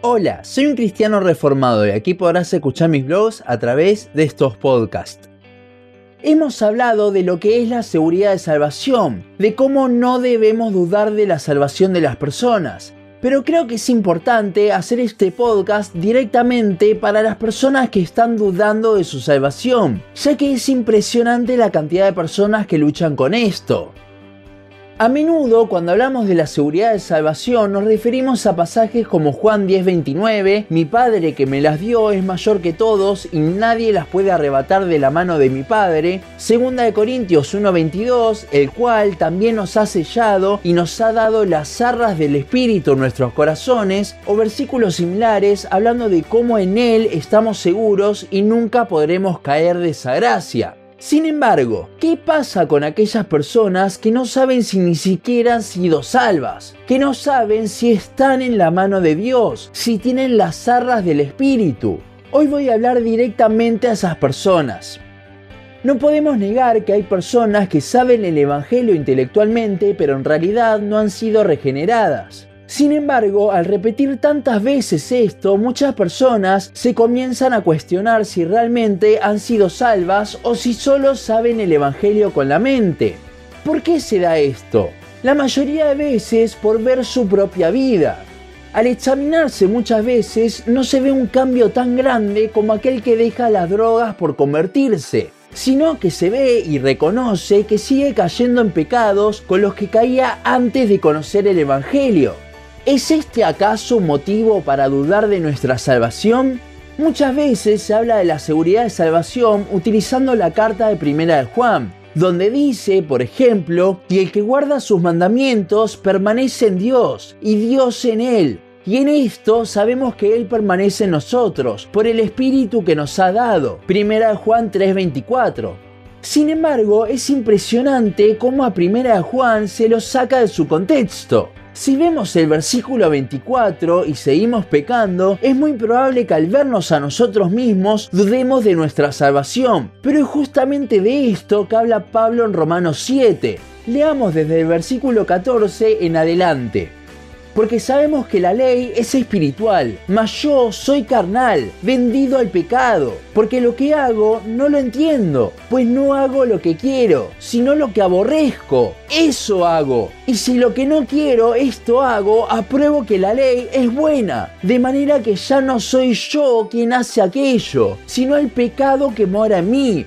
Hola, soy un cristiano reformado y aquí podrás escuchar mis blogs a través de estos podcasts. Hemos hablado de lo que es la seguridad de salvación, de cómo no debemos dudar de la salvación de las personas, pero creo que es importante hacer este podcast directamente para las personas que están dudando de su salvación, ya que es impresionante la cantidad de personas que luchan con esto. A menudo cuando hablamos de la seguridad de salvación nos referimos a pasajes como Juan 10:29, mi Padre que me las dio es mayor que todos y nadie las puede arrebatar de la mano de mi Padre, Segunda de Corintios 1:22, el cual también nos ha sellado y nos ha dado las arras del Espíritu en nuestros corazones, o versículos similares hablando de cómo en Él estamos seguros y nunca podremos caer de esa gracia. Sin embargo, ¿qué pasa con aquellas personas que no saben si ni siquiera han sido salvas? Que no saben si están en la mano de Dios, si tienen las arras del Espíritu. Hoy voy a hablar directamente a esas personas. No podemos negar que hay personas que saben el Evangelio intelectualmente, pero en realidad no han sido regeneradas. Sin embargo, al repetir tantas veces esto, muchas personas se comienzan a cuestionar si realmente han sido salvas o si solo saben el Evangelio con la mente. ¿Por qué se da esto? La mayoría de veces por ver su propia vida. Al examinarse muchas veces no se ve un cambio tan grande como aquel que deja las drogas por convertirse, sino que se ve y reconoce que sigue cayendo en pecados con los que caía antes de conocer el Evangelio. ¿Es este acaso motivo para dudar de nuestra salvación? Muchas veces se habla de la seguridad de salvación utilizando la carta de Primera de Juan, donde dice, por ejemplo, que el que guarda sus mandamientos permanece en Dios y Dios en él. Y en esto sabemos que Él permanece en nosotros, por el Espíritu que nos ha dado. Primera de Juan 3:24. Sin embargo, es impresionante cómo a Primera de Juan se lo saca de su contexto. Si vemos el versículo 24 y seguimos pecando, es muy probable que al vernos a nosotros mismos dudemos de nuestra salvación. Pero es justamente de esto que habla Pablo en Romanos 7. Leamos desde el versículo 14 en adelante porque sabemos que la ley es espiritual, mas yo soy carnal, vendido al pecado, porque lo que hago no lo entiendo, pues no hago lo que quiero, sino lo que aborrezco, eso hago. Y si lo que no quiero, esto hago, apruebo que la ley es buena, de manera que ya no soy yo quien hace aquello, sino el pecado que mora en mí.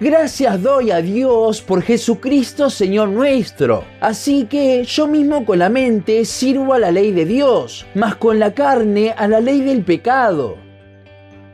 Gracias doy a Dios por Jesucristo Señor nuestro. Así que yo mismo con la mente sirvo a la ley de Dios, mas con la carne a la ley del pecado.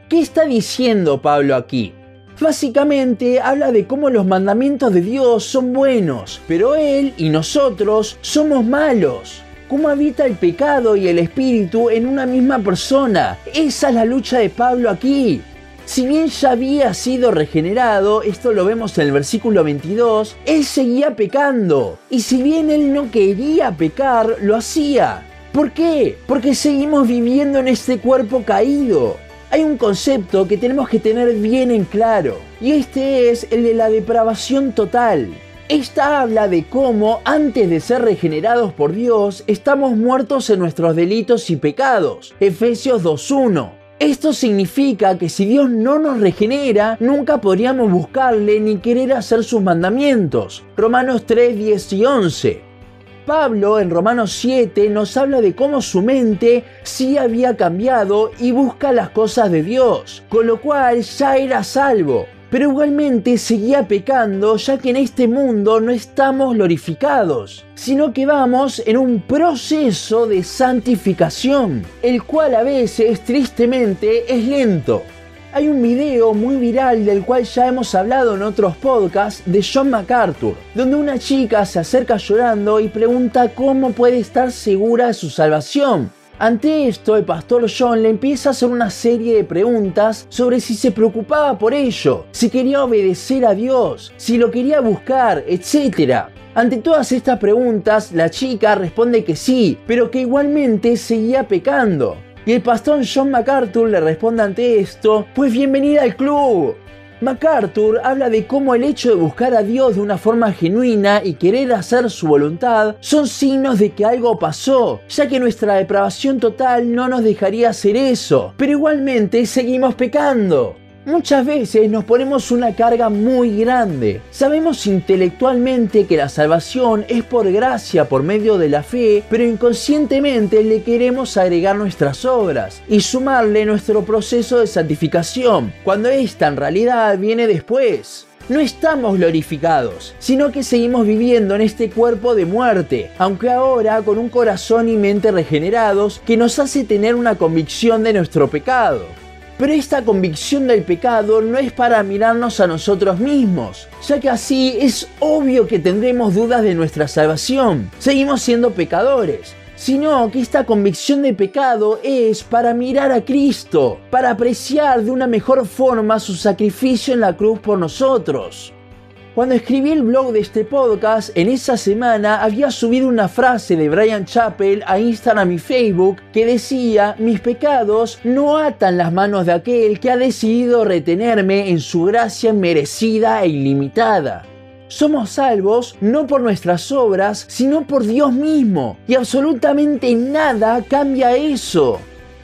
¿Qué está diciendo Pablo aquí? Básicamente habla de cómo los mandamientos de Dios son buenos, pero Él y nosotros somos malos. Cómo habita el pecado y el espíritu en una misma persona. Esa es la lucha de Pablo aquí. Si bien ya había sido regenerado, esto lo vemos en el versículo 22, él seguía pecando. Y si bien él no quería pecar, lo hacía. ¿Por qué? Porque seguimos viviendo en este cuerpo caído. Hay un concepto que tenemos que tener bien en claro, y este es el de la depravación total. Esta habla de cómo, antes de ser regenerados por Dios, estamos muertos en nuestros delitos y pecados. Efesios 2.1. Esto significa que si Dios no nos regenera, nunca podríamos buscarle ni querer hacer sus mandamientos. Romanos 3, 10 y 11. Pablo en Romanos 7 nos habla de cómo su mente sí había cambiado y busca las cosas de Dios, con lo cual ya era salvo. Pero igualmente seguía pecando ya que en este mundo no estamos glorificados, sino que vamos en un proceso de santificación, el cual a veces tristemente es lento. Hay un video muy viral del cual ya hemos hablado en otros podcasts de John MacArthur, donde una chica se acerca llorando y pregunta cómo puede estar segura de su salvación. Ante esto, el pastor John le empieza a hacer una serie de preguntas sobre si se preocupaba por ello, si quería obedecer a Dios, si lo quería buscar, etc. Ante todas estas preguntas, la chica responde que sí, pero que igualmente seguía pecando. Y el pastor John MacArthur le responde ante esto, pues bienvenida al club. MacArthur habla de cómo el hecho de buscar a Dios de una forma genuina y querer hacer su voluntad son signos de que algo pasó, ya que nuestra depravación total no nos dejaría hacer eso, pero igualmente seguimos pecando. Muchas veces nos ponemos una carga muy grande. Sabemos intelectualmente que la salvación es por gracia, por medio de la fe, pero inconscientemente le queremos agregar nuestras obras y sumarle nuestro proceso de santificación, cuando esta en realidad viene después no estamos glorificados, sino que seguimos viviendo en este cuerpo de muerte, aunque ahora con un corazón y mente regenerados que nos hace tener una convicción de nuestro pecado. Pero esta convicción del pecado no es para mirarnos a nosotros mismos, ya que así es obvio que tendremos dudas de nuestra salvación. Seguimos siendo pecadores, sino que esta convicción de pecado es para mirar a Cristo, para apreciar de una mejor forma su sacrificio en la cruz por nosotros. Cuando escribí el blog de este podcast, en esa semana había subido una frase de Brian Chappell a Instagram y Facebook que decía, mis pecados no atan las manos de aquel que ha decidido retenerme en su gracia merecida e ilimitada. Somos salvos no por nuestras obras, sino por Dios mismo, y absolutamente nada cambia eso.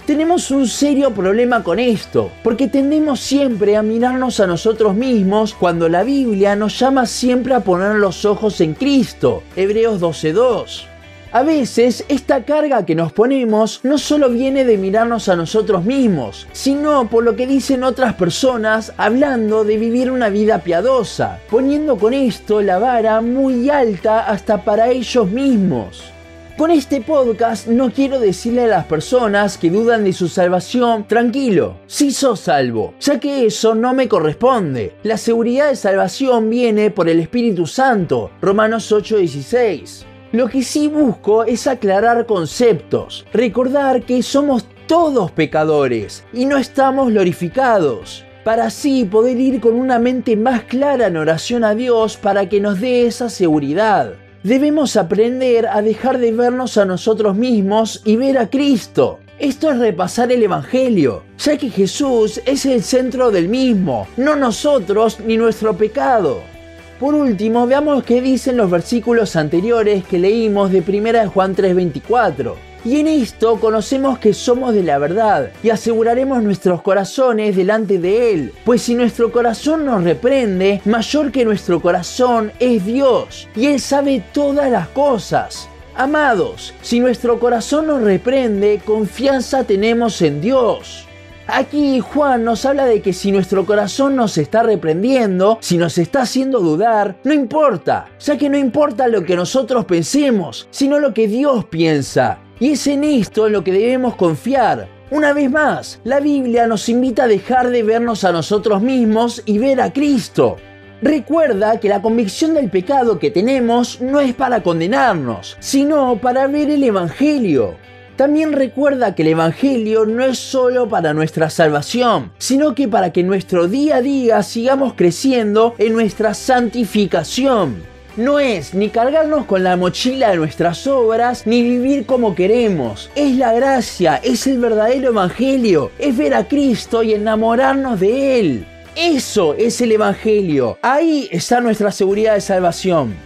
Tenemos un serio problema con esto, porque tendemos siempre a mirarnos a nosotros mismos cuando la Biblia nos llama siempre a poner los ojos en Cristo. Hebreos 12.2. A veces esta carga que nos ponemos no solo viene de mirarnos a nosotros mismos, sino por lo que dicen otras personas hablando de vivir una vida piadosa, poniendo con esto la vara muy alta hasta para ellos mismos. Con este podcast no quiero decirle a las personas que dudan de su salvación, tranquilo, si sos salvo, ya que eso no me corresponde. La seguridad de salvación viene por el Espíritu Santo, Romanos 8:16. Lo que sí busco es aclarar conceptos, recordar que somos todos pecadores y no estamos glorificados para así poder ir con una mente más clara en oración a Dios para que nos dé esa seguridad debemos aprender a dejar de vernos a nosotros mismos y ver a Cristo. Esto es repasar el Evangelio, ya que Jesús es el centro del mismo, no nosotros ni nuestro pecado. Por último, veamos qué dicen los versículos anteriores que leímos de 1 Juan 3:24. Y en esto conocemos que somos de la verdad y aseguraremos nuestros corazones delante de Él, pues si nuestro corazón nos reprende, mayor que nuestro corazón es Dios, y Él sabe todas las cosas. Amados, si nuestro corazón nos reprende, confianza tenemos en Dios. Aquí Juan nos habla de que si nuestro corazón nos está reprendiendo, si nos está haciendo dudar, no importa, ya que no importa lo que nosotros pensemos, sino lo que Dios piensa. Y es en esto en lo que debemos confiar. Una vez más, la Biblia nos invita a dejar de vernos a nosotros mismos y ver a Cristo. Recuerda que la convicción del pecado que tenemos no es para condenarnos, sino para ver el Evangelio. También recuerda que el Evangelio no es solo para nuestra salvación, sino que para que nuestro día a día sigamos creciendo en nuestra santificación no es ni cargarnos con la mochila de nuestras obras, ni vivir como queremos. Es la gracia, es el verdadero evangelio, es ver a Cristo y enamorarnos de Él. Eso es el evangelio. Ahí está nuestra seguridad de salvación.